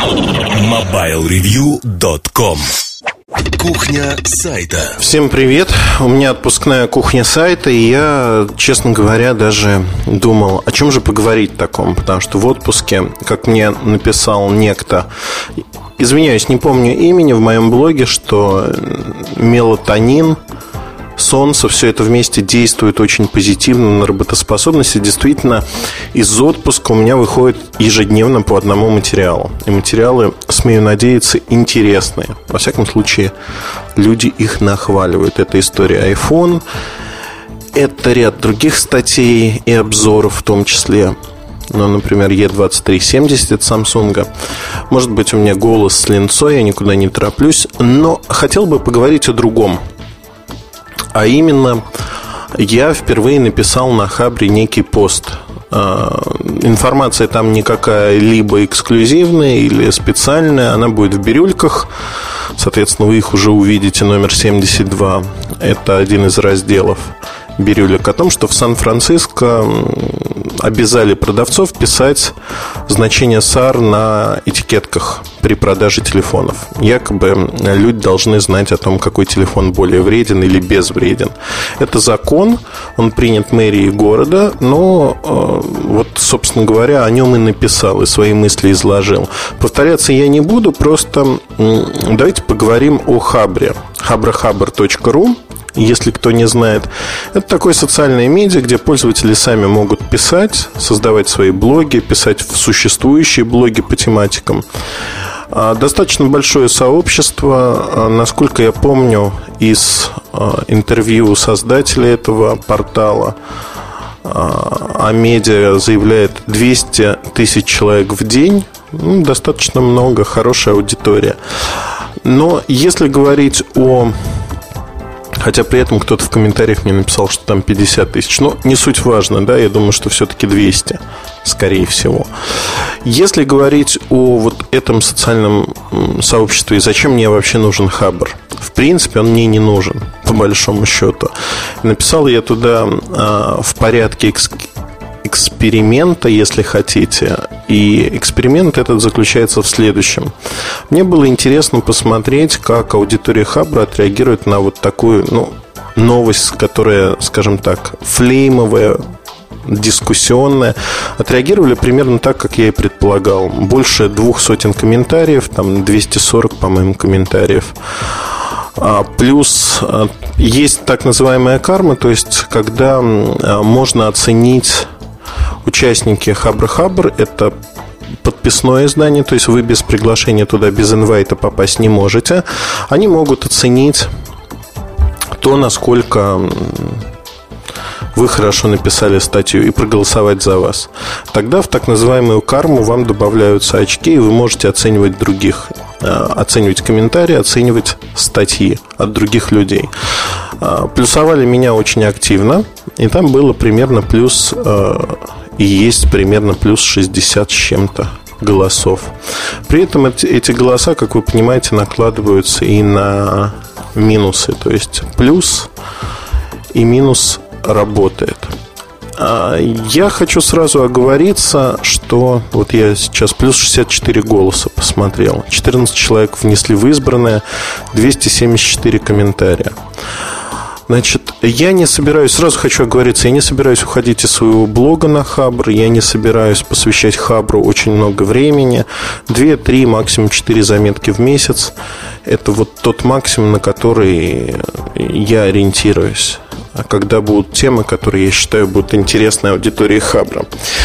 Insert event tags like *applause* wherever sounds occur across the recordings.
MobileReview.com Кухня сайта. Всем привет. У меня отпускная кухня сайта, и я, честно говоря, даже думал, о чем же поговорить таком, потому что в отпуске, как мне написал некто, извиняюсь, не помню имени в моем блоге, что мелатонин – солнце, все это вместе действует очень позитивно на работоспособность. И действительно, из отпуска у меня выходит ежедневно по одному материалу. И материалы, смею надеяться, интересные. Во всяком случае, люди их нахваливают. Это история iPhone, это ряд других статей и обзоров в том числе ну, например, E2370 от Samsung. Может быть, у меня голос с линцой, я никуда не тороплюсь, но хотел бы поговорить о другом – а именно, я впервые написал на Хабре некий пост. А, информация там никакая либо эксклюзивная или специальная, она будет в бирюльках. Соответственно, вы их уже увидите, номер 72. Это один из разделов бирюлек о том, что в Сан-Франциско обязали продавцов писать значение SAR на этикетках при продаже телефонов. Якобы люди должны знать о том, какой телефон более вреден или безвреден. Это закон, он принят мэрией города, но э, вот, собственно говоря, о нем и написал, и свои мысли изложил. Повторяться я не буду, просто давайте поговорим о Хабре. habrahaber.ru если кто не знает. Это такое социальное медиа, где пользователи сами могут писать, создавать свои блоги, писать в существующие блоги по тематикам. А, достаточно большое сообщество, а, насколько я помню, из а, интервью создателя этого портала, а медиа заявляет 200 тысяч человек в день. Ну, достаточно много, хорошая аудитория. Но если говорить о Хотя при этом кто-то в комментариях мне написал, что там 50 тысяч. Но не суть важно, да, я думаю, что все-таки 200, скорее всего. Если говорить о вот этом социальном сообществе, зачем мне вообще нужен Хабр? В принципе, он мне не нужен, по большому счету. Написал я туда э, в порядке эксперимента, если хотите. И эксперимент этот заключается в следующем. Мне было интересно посмотреть, как аудитория Хабра отреагирует на вот такую, ну, новость, которая, скажем так, флеймовая, дискуссионная, отреагировали примерно так, как я и предполагал. Больше двух сотен комментариев, там 240, по-моему, комментариев. А, плюс а, есть так называемая карма, то есть когда а, можно оценить участники Хабр-Хабр – это подписное издание, то есть вы без приглашения туда, без инвайта попасть не можете. Они могут оценить то, насколько вы хорошо написали статью и проголосовать за вас. Тогда в так называемую карму вам добавляются очки, и вы можете оценивать других, э, оценивать комментарии, оценивать статьи от других людей. Э, плюсовали меня очень активно, и там было примерно плюс э, и есть примерно плюс 60 с чем-то голосов. При этом эти голоса, как вы понимаете, накладываются и на минусы. То есть плюс и минус работает. А, я хочу сразу оговориться, что вот я сейчас плюс 64 голоса посмотрел. 14 человек внесли в избранное, 274 комментария. Значит, я не собираюсь, сразу хочу оговориться, я не собираюсь уходить из своего блога на Хабр, я не собираюсь посвящать Хабру очень много времени. Две, три, максимум четыре заметки в месяц. Это вот тот максимум, на который я ориентируюсь а когда будут темы, которые я считаю будут интересны аудитории Хабра.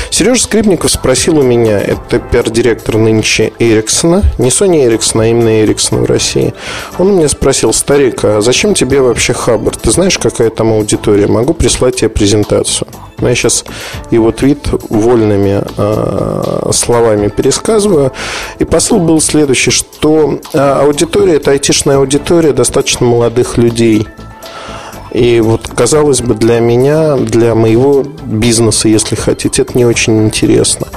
Сережа Скрипников спросил у меня, это пиар-директор нынче Эриксона, не Sony Ericsson, а именно Ericsson в России. Он у меня спросил, старик, а зачем тебе вообще Хабр? Ты знаешь, какая там аудитория? Могу прислать тебе презентацию. Но я сейчас его твит вольными э, словами пересказываю. И посыл был следующий, что э, аудитория, это айтишная аудитория достаточно молодых людей – и вот, казалось бы, для меня, для моего бизнеса, если хотите, это не очень интересно.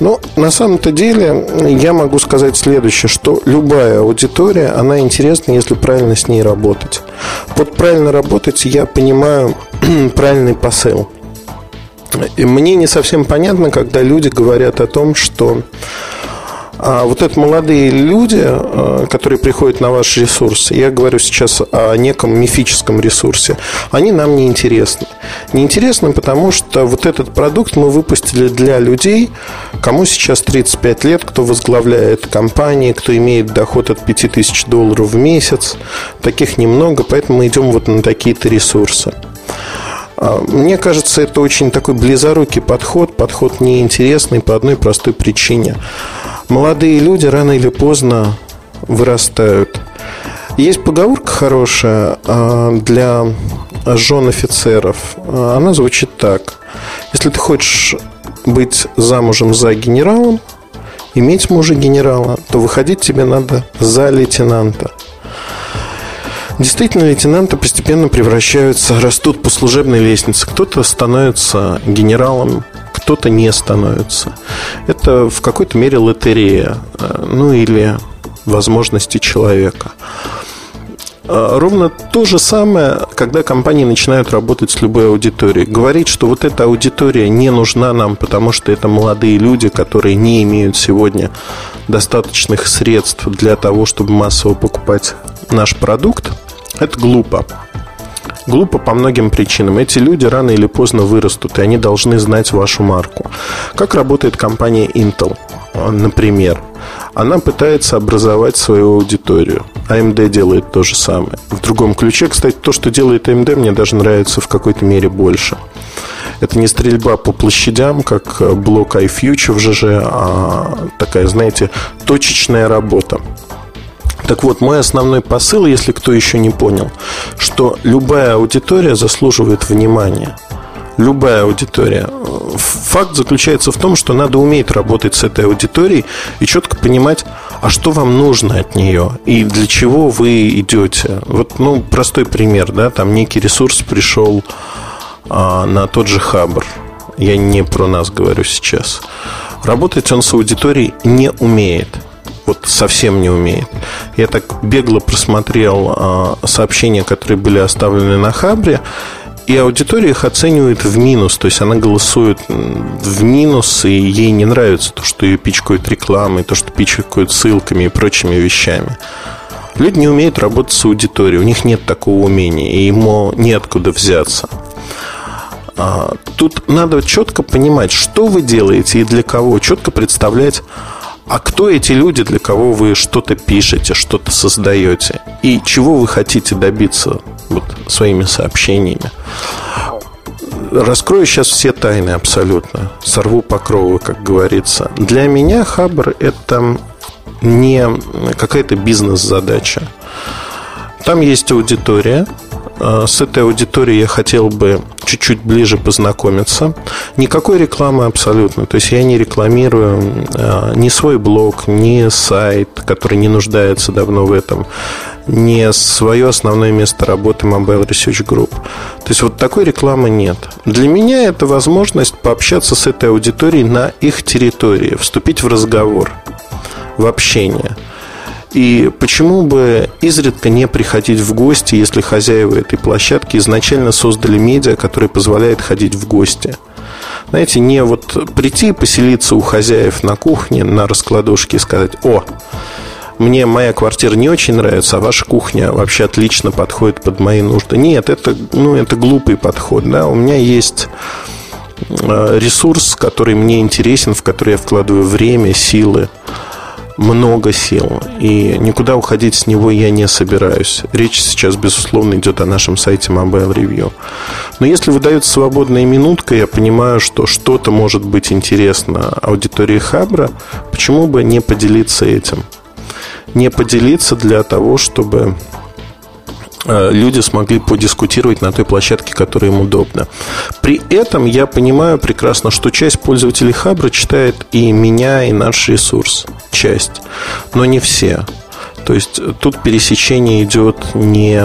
Но на самом-то деле я могу сказать следующее, что любая аудитория, она интересна, если правильно с ней работать. Под правильно работать я понимаю *clears throat* правильный посыл. И мне не совсем понятно, когда люди говорят о том, что А вот это молодые люди, э, которые приходят на ваш ресурс, я говорю сейчас о неком мифическом ресурсе, они нам не интересны. Не интересны, потому что вот этот продукт мы выпустили для людей, кому сейчас 35 лет, кто возглавляет компании, кто имеет доход от 5000 долларов в месяц. Таких немного, поэтому мы идем вот на такие-то ресурсы. А, мне кажется, это очень такой близорукий подход, подход неинтересный по одной простой причине. Молодые люди рано или поздно вырастают. Есть поговорка хорошая а, для жен офицеров. А, она звучит так. Если ты хочешь быть замужем за генералом, иметь мужа генерала, то выходить тебе надо за лейтенанта. Действительно, лейтенанты постепенно превращаются, растут по служебной лестнице. Кто-то становится генералом, кто-то не становится. Это в какой-то мере лотерея, э, ну или возможности человека. А, ровно то же самое, когда компании начинают работать с любой аудиторией. Говорить, что вот эта аудитория не нужна нам, потому что это молодые люди, которые не имеют сегодня достаточных средств для того, чтобы массово покупать наш продукт – это глупо. Глупо по многим причинам. Эти люди рано или поздно вырастут, и они должны знать вашу марку. Как работает компания Intel, например? Она пытается образовать свою аудиторию. AMD делает то же самое. В другом ключе, кстати, то, что делает AMD, мне даже нравится в какой-то мере больше. Это не стрельба по площадям, как блок iFuture в ЖЖ, а такая, знаете, точечная работа. Так вот, мой основной посыл, если кто еще не понял, что любая аудитория заслуживает внимания. Любая аудитория. Факт заключается в том, что надо уметь работать с этой аудиторией и четко понимать, а что вам нужно от нее и для чего вы идете. Вот, ну, простой пример, да, там некий ресурс пришел а, на тот же Хабр. Я не про нас говорю сейчас. Работать он с аудиторией не умеет вот совсем не умеет. Я так бегло просмотрел э, сообщения, которые были оставлены на Хабре, и аудитория их оценивает в минус, то есть она голосует в минус, и ей не нравится то, что ее пичкают рекламой, то, что пичкают ссылками и прочими вещами. Люди не умеют работать с аудиторией, у них нет такого умения, и ему неоткуда взяться. А, тут надо четко понимать, что вы делаете и для кого, четко представлять а кто эти люди, для кого вы что-то пишете, что-то создаете? И чего вы хотите добиться вот, своими сообщениями? Раскрою сейчас все тайны абсолютно. Сорву покровы, как говорится. Для меня Хабр – это не какая-то бизнес-задача. Там есть аудитория, с этой аудиторией я хотел бы чуть-чуть ближе познакомиться. Никакой рекламы абсолютно. То есть я не рекламирую э, ни свой блог, ни сайт, который не нуждается давно в этом, ни свое основное место работы Mobile Research Group. То есть вот такой рекламы нет. Для меня это возможность пообщаться с этой аудиторией на их территории, вступить в разговор, в общение – и почему бы изредка не приходить в гости, если хозяева этой площадки изначально создали медиа, которое позволяет ходить в гости? Знаете, не вот прийти и поселиться у хозяев на кухне, на раскладушке и сказать, о, мне моя квартира не очень нравится, а ваша кухня вообще отлично подходит под мои нужды. Нет, это, ну, это глупый подход. Да? У меня есть э, ресурс, который мне интересен, в который я вкладываю время, силы много сил, и никуда уходить с него я не собираюсь. Речь сейчас, безусловно, идет о нашем сайте Mobile Review. Но если выдается свободная минутка, я понимаю, что что-то может быть интересно аудитории Хабра, почему бы не поделиться этим? Не поделиться для того, чтобы люди смогли подискутировать на той площадке, которая им удобна. При этом я понимаю прекрасно, что часть пользователей Хабра читает и меня, и наш ресурс. Часть. Но не все. То есть тут пересечение идет не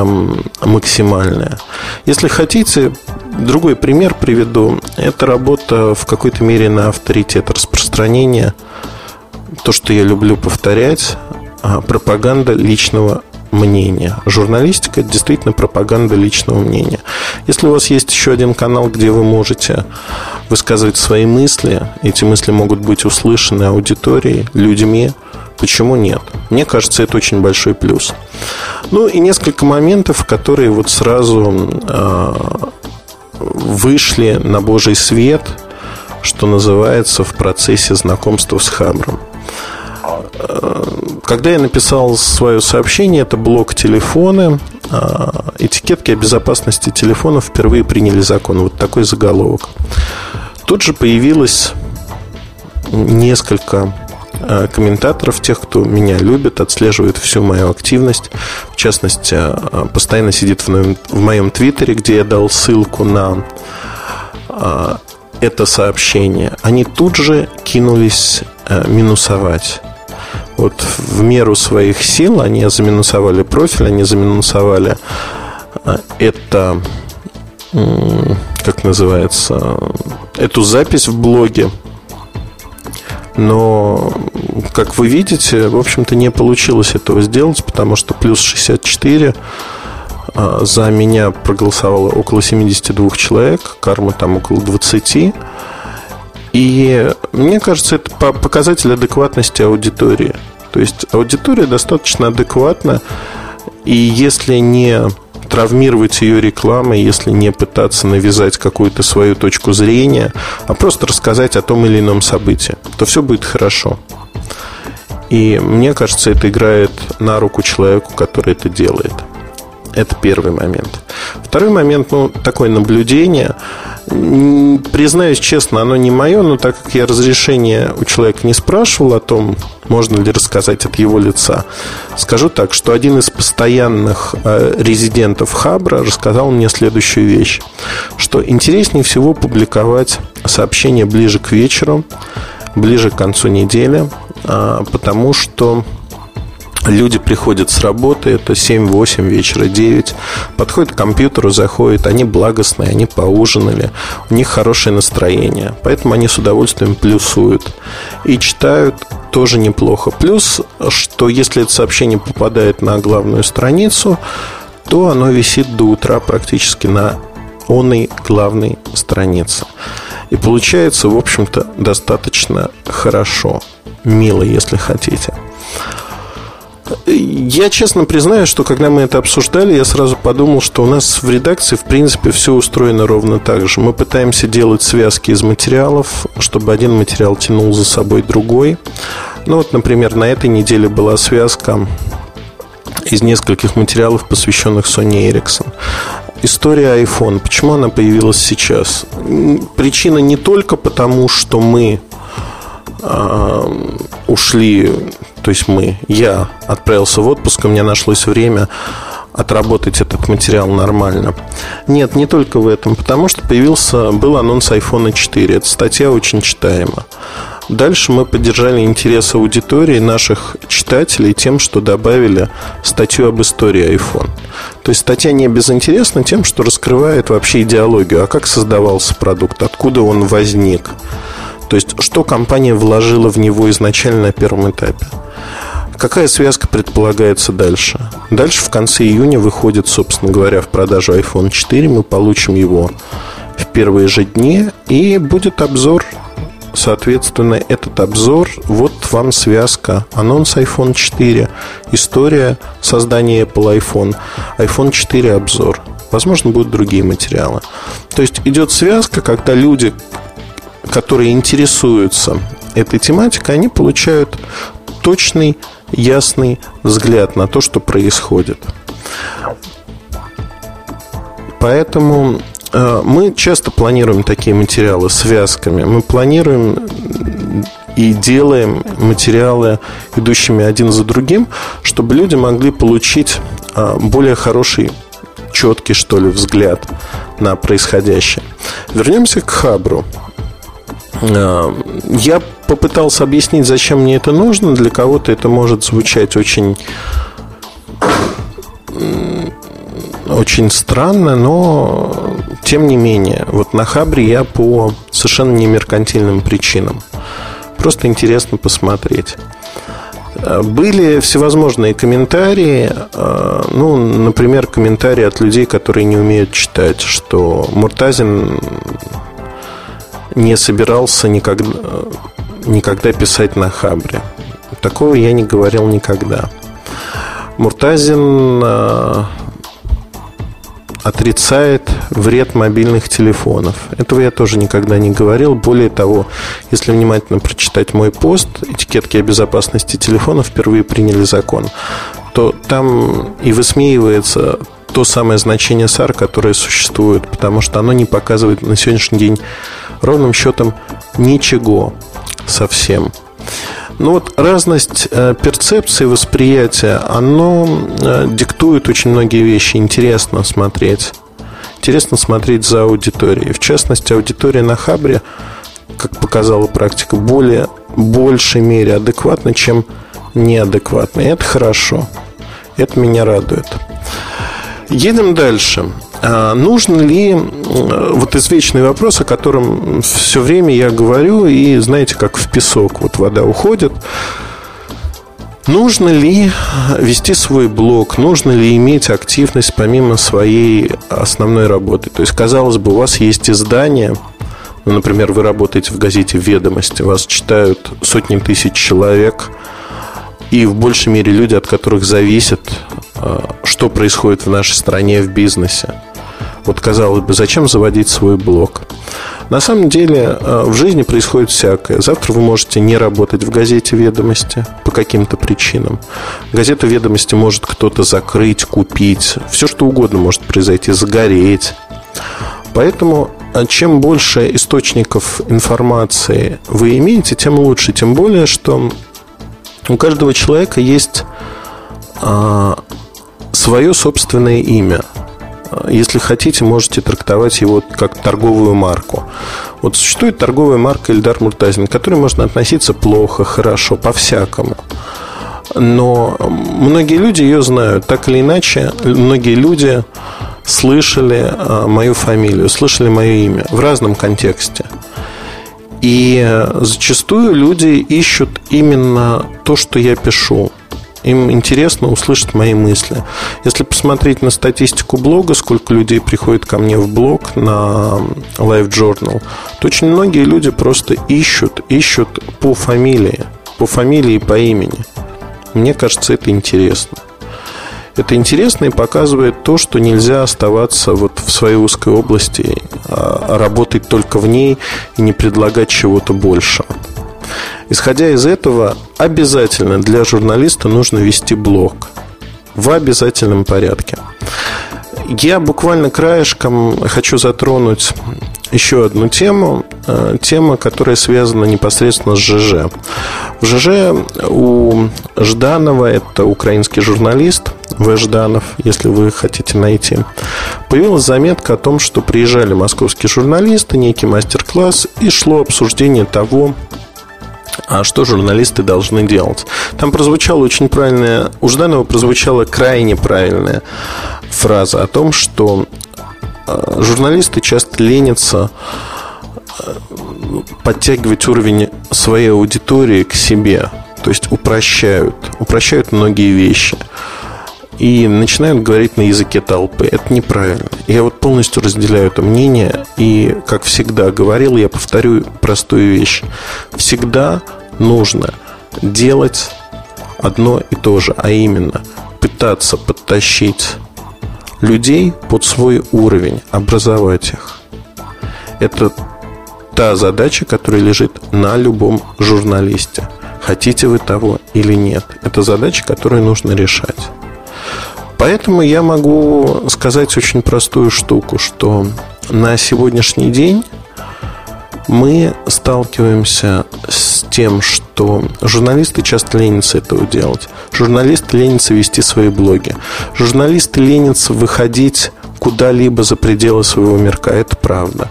максимальное. Если хотите, другой пример приведу. Это работа в какой-то мере на авторитет распространения. То, что я люблю повторять, а, пропаганда личного мнение. Журналистика – это действительно пропаганда личного мнения. Если у вас есть еще один канал, где вы можете высказывать свои мысли, эти мысли могут быть услышаны аудиторией, людьми, Почему нет? Мне кажется, это очень большой плюс. Ну и несколько моментов, которые вот сразу э, вышли на Божий свет, что называется, в процессе знакомства с Хабром. Э, когда я написал свое сообщение, это блок телефона, э, этикетки о безопасности телефона впервые приняли закон. Вот такой заголовок. Тут же появилось несколько Э, комментаторов, тех, кто меня любит, отслеживает всю мою активность. В частности, э, постоянно сидит в моем, твиттере, где я дал ссылку на э, это сообщение. Они тут же кинулись минусовать. Вот в меру своих сил они заминусовали профиль, они заминусовали это, как называется, эту запись в блоге но, как вы видите, в общем-то не получилось этого сделать, потому что плюс 64 а, за меня проголосовало около 72 человек, карма там около 20. И мне кажется, это показатель адекватности аудитории. То есть аудитория достаточно адекватна, и если не травмировать ее рекламой, если не пытаться навязать какую-то свою точку зрения, а просто рассказать о том или ином событии, то все будет хорошо. И мне кажется, это играет на руку человеку, который это делает. Это первый момент. Второй момент, ну, такое наблюдение. Признаюсь честно, оно не мое, но так как я разрешение у человека не спрашивал о том, можно ли рассказать от его лица, скажу так, что один из постоянных э, резидентов Хабра рассказал мне следующую вещь, что интереснее всего публиковать сообщения ближе к вечеру, ближе к концу недели, э, потому что Люди приходят с работы, это 7-8 вечера, 9, подходят к компьютеру, заходят, они благостные, они поужинали, у них хорошее настроение, поэтому они с удовольствием плюсуют и читают тоже неплохо. Плюс, что если это сообщение попадает на главную страницу, то оно висит до утра практически на онной главной странице. И получается, в общем-то, достаточно хорошо, мило, если хотите. Я честно признаю, что когда мы это обсуждали, я сразу подумал, что у нас в редакции, в принципе, все устроено ровно так же. Мы пытаемся делать связки из материалов, чтобы один материал тянул за собой другой. Ну вот, например, на этой неделе была связка из нескольких материалов, посвященных Sony Ericsson. История iPhone. Почему она появилась сейчас? Причина не только потому, что мы э, ушли то есть мы, я отправился в отпуск, у меня нашлось время отработать этот материал нормально. Нет, не только в этом, потому что появился, был анонс iPhone 4. Эта статья очень читаема. Дальше мы поддержали интерес аудитории наших читателей тем, что добавили статью об истории iPhone. То есть статья не безинтересна тем, что раскрывает вообще идеологию, а как создавался продукт, откуда он возник. То есть, что компания вложила в него изначально на первом этапе. Какая связка предполагается дальше? Дальше в конце июня выходит, собственно говоря, в продажу iPhone 4. Мы получим его в первые же дни. И будет обзор. Соответственно, этот обзор, вот вам связка. Анонс iPhone 4. История создания Apple iPhone. iPhone 4 обзор. Возможно, будут другие материалы. То есть идет связка, когда люди, которые интересуются этой тематикой, они получают точный ясный взгляд на то, что происходит. Поэтому э, мы часто планируем такие материалы связками. Мы планируем и делаем материалы, идущими один за другим, чтобы люди могли получить э, более хороший, четкий, что ли, взгляд на происходящее. Вернемся к Хабру. Э, я попытался объяснить, зачем мне это нужно. Для кого-то это может звучать очень очень странно, но тем не менее, вот на Хабре я по совершенно не меркантильным причинам. Просто интересно посмотреть. Были всевозможные комментарии, ну, например, комментарии от людей, которые не умеют читать, что Муртазин не собирался никогда, никогда писать на Хабре. Такого я не говорил никогда. Муртазин отрицает вред мобильных телефонов. Этого я тоже никогда не говорил. Более того, если внимательно прочитать мой пост «Этикетки о безопасности телефонов впервые приняли закон», то там и высмеивается то самое значение SAR, которое существует, потому что оно не показывает на сегодняшний день ровным счетом ничего совсем. Ну вот разность э, перцепции, восприятия, оно э, диктует очень многие вещи. Интересно смотреть. Интересно смотреть за аудиторией. В частности, аудитория на Хабре, как показала практика, более большей мере адекватна, чем неадекватна. И это хорошо. Это меня радует. Едем дальше. А нужно ли, вот извечный вопрос, о котором все время я говорю, и знаете, как в песок, вот вода уходит, Нужно ли вести свой блог? Нужно ли иметь активность помимо своей основной работы? То есть, казалось бы, у вас есть издание, ну, например, вы работаете в газете «Ведомости», вас читают сотни тысяч человек, и в большей мере люди, от которых зависит, что происходит в нашей стране в бизнесе. Вот казалось бы, зачем заводить свой блог? На самом деле э, в жизни происходит всякое. Завтра вы можете не работать в газете «Ведомости» по каким-то причинам. Газету «Ведомости» может кто-то закрыть, купить. Все что угодно может произойти, загореть. Поэтому э, чем больше источников информации вы имеете, тем лучше. Тем более, что у каждого человека есть свое собственное имя – если хотите, можете трактовать его как торговую марку. Вот существует торговая марка Эльдар Муртазин, к которой можно относиться плохо, хорошо, по-всякому. Но многие люди ее знают. Так или иначе, многие люди слышали а, мою фамилию, слышали мое имя в разном контексте. И зачастую люди ищут именно то, что я пишу. Им интересно услышать мои мысли. Если посмотреть на статистику блога, сколько людей приходит ко мне в блог на Live Journal, то очень многие люди просто ищут, ищут по фамилии, по фамилии и по имени. Мне кажется, это интересно. Это интересно и показывает то, что нельзя оставаться вот в своей узкой области, а работать только в ней и не предлагать чего-то большего. Исходя из этого, обязательно для журналиста нужно вести блог в обязательном порядке. Я буквально краешком хочу затронуть еще одну тему, э, тема, которая связана непосредственно с ЖЖ. В ЖЖ у Жданова, это украинский журналист, В. Жданов, если вы хотите найти, появилась заметка о том, что приезжали московские журналисты, некий мастер-класс, и шло обсуждение того, а что журналисты должны делать. Там прозвучала очень правильная, у Жданова прозвучала крайне правильная фраза о том, что э, журналисты часто ленятся э, подтягивать уровень своей аудитории к себе, то есть упрощают, упрощают многие вещи и начинают говорить на языке толпы. Это неправильно. Я вот полностью разделяю это мнение. И, как всегда говорил, я повторю простую вещь. Всегда нужно делать одно и то же, а именно пытаться подтащить людей под свой уровень, образовать их. Это та задача, которая лежит на любом журналисте. Хотите вы того или нет. Это задача, которую нужно решать. Поэтому я могу сказать очень простую штуку, что на сегодняшний день мы сталкиваемся с тем, что журналисты часто ленятся этого делать. Журналисты ленятся вести свои блоги. Журналисты ленятся выходить куда-либо за пределы своего мирка. Это правда.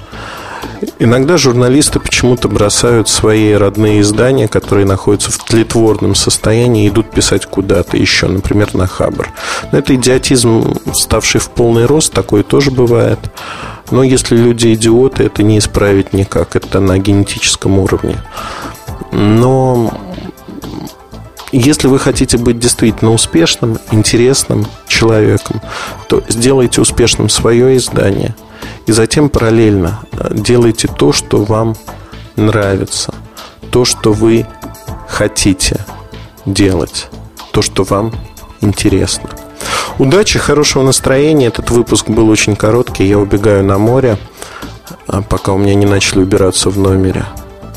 Иногда журналисты почему-то бросают свои родные издания, которые находятся в тлетворном состоянии, и идут писать куда-то еще, например, на Хабр. Но это идиотизм, ставший в полный рост, такое тоже бывает. Но если люди идиоты, это не исправить никак, это на генетическом уровне. Но Если вы хотите быть действительно успешным, интересным человеком, то сделайте успешным свое издание. И затем параллельно э, делайте то, что вам нравится, то, что вы хотите делать, то, что вам интересно. Удачи, хорошего настроения. Этот выпуск был очень короткий. Я убегаю на море, а пока у меня не начали убираться в номере.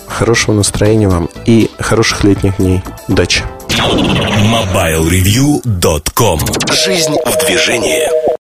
Хорошего настроения вам и хороших летних дней. Удачи! MobileReview.com Жизнь в движении